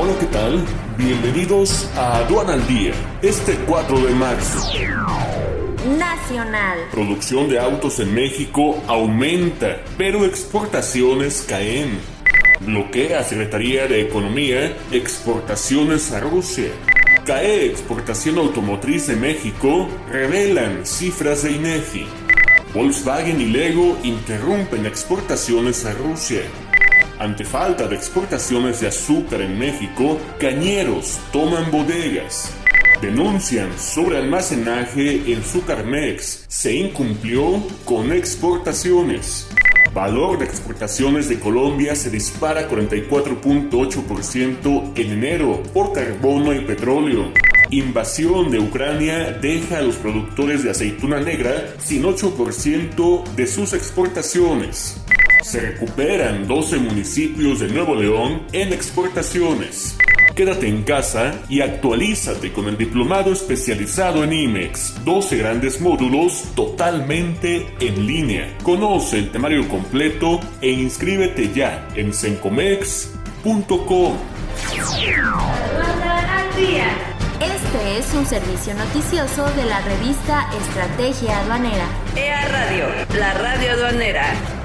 Hola, ¿qué tal? Bienvenidos a Aduana al Día, este 4 de marzo. Nacional. Producción de autos en México aumenta, pero exportaciones caen. Bloquea Secretaría de Economía exportaciones a Rusia. Cae exportación automotriz de México, revelan cifras de INEGI. Volkswagen y Lego interrumpen exportaciones a Rusia. Ante falta de exportaciones de azúcar en México, cañeros toman bodegas. Denuncian sobre almacenaje en Sucarmex. Se incumplió con exportaciones. Valor de exportaciones de Colombia se dispara 44.8% en enero por carbono y petróleo. Invasión de Ucrania deja a los productores de aceituna negra sin 8% de sus exportaciones. Se recuperan 12 municipios de Nuevo León en exportaciones. Quédate en casa y actualízate con el diplomado especializado en IMEX. 12 grandes módulos totalmente en línea. Conoce el temario completo e inscríbete ya en sencomex.com. Este es un servicio noticioso de la revista Estrategia Aduanera. EA Radio, la radio aduanera.